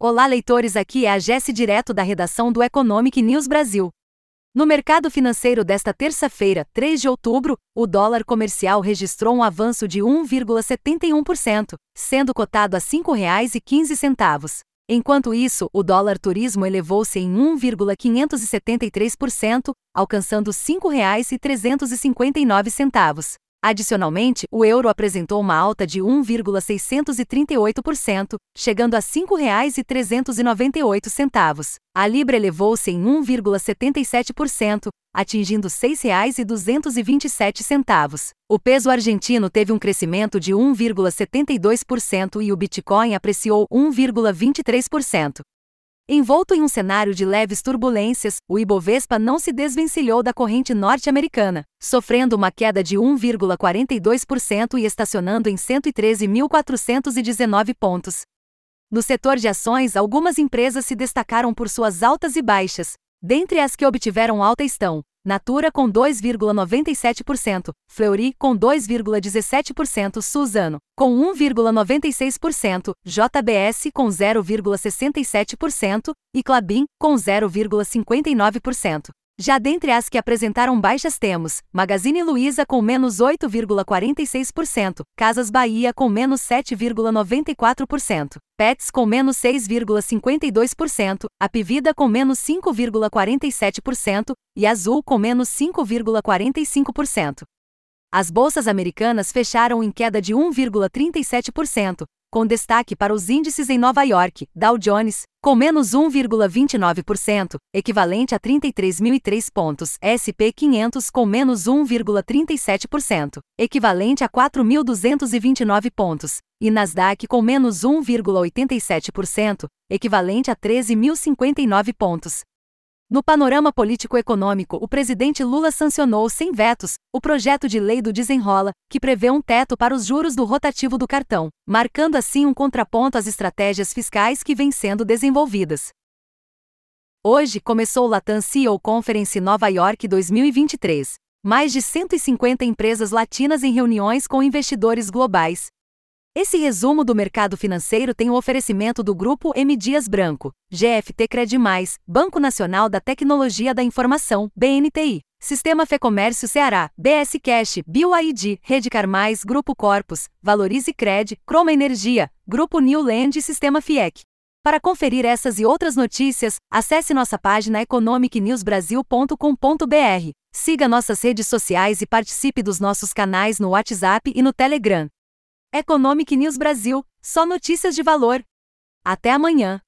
Olá, leitores, aqui é a Jesse direto da redação do Economic News Brasil. No mercado financeiro desta terça-feira, 3 de outubro, o dólar comercial registrou um avanço de 1,71%, sendo cotado a R$ 5,15. Enquanto isso, o dólar turismo elevou-se em 1,573%, alcançando R$ 5,359. Adicionalmente, o euro apresentou uma alta de 1,638%, chegando a R$ 5,398. A libra elevou-se em 1,77%, atingindo R$ 6,227. O peso argentino teve um crescimento de 1,72% e o Bitcoin apreciou 1,23%. Envolto em um cenário de leves turbulências, o Ibovespa não se desvencilhou da corrente norte-americana, sofrendo uma queda de 1,42% e estacionando em 113.419 pontos. No setor de ações, algumas empresas se destacaram por suas altas e baixas. Dentre as que obtiveram alta estão Natura com 2,97%, Fleury com 2,17%, Suzano com 1,96%, JBS com 0,67% e Clabin com 0,59%. Já dentre as que apresentaram baixas temos Magazine Luiza com menos 8,46%, Casas Bahia com menos 7,94%, Pets com menos 6,52%, Apivida com menos 5,47% e Azul com menos 5,45%. As bolsas americanas fecharam em queda de 1,37%, com destaque para os índices em Nova York, Dow Jones, com menos 1,29%, equivalente a 33.003 pontos, SP 500 com menos 1,37%, equivalente a 4.229 pontos, e Nasdaq com menos 1,87%, equivalente a 13.059 pontos. No panorama político-econômico, o presidente Lula sancionou sem vetos o projeto de lei do Desenrola, que prevê um teto para os juros do rotativo do cartão, marcando assim um contraponto às estratégias fiscais que vêm sendo desenvolvidas. Hoje começou o Latam CEO Conference Nova York 2023. Mais de 150 empresas latinas em reuniões com investidores globais, esse resumo do mercado financeiro tem o oferecimento do Grupo M. Dias Branco, GFT Credimais, Banco Nacional da Tecnologia da Informação, BNTI, Sistema Fecomércio Ceará, BS Cash, BioID, Rede Carmais, Grupo Corpus, Valorize Cred, Croma Energia, Grupo New Land e Sistema FIEC. Para conferir essas e outras notícias, acesse nossa página economicnewsbrasil.com.br. Siga nossas redes sociais e participe dos nossos canais no WhatsApp e no Telegram. Economic News Brasil, só notícias de valor. Até amanhã.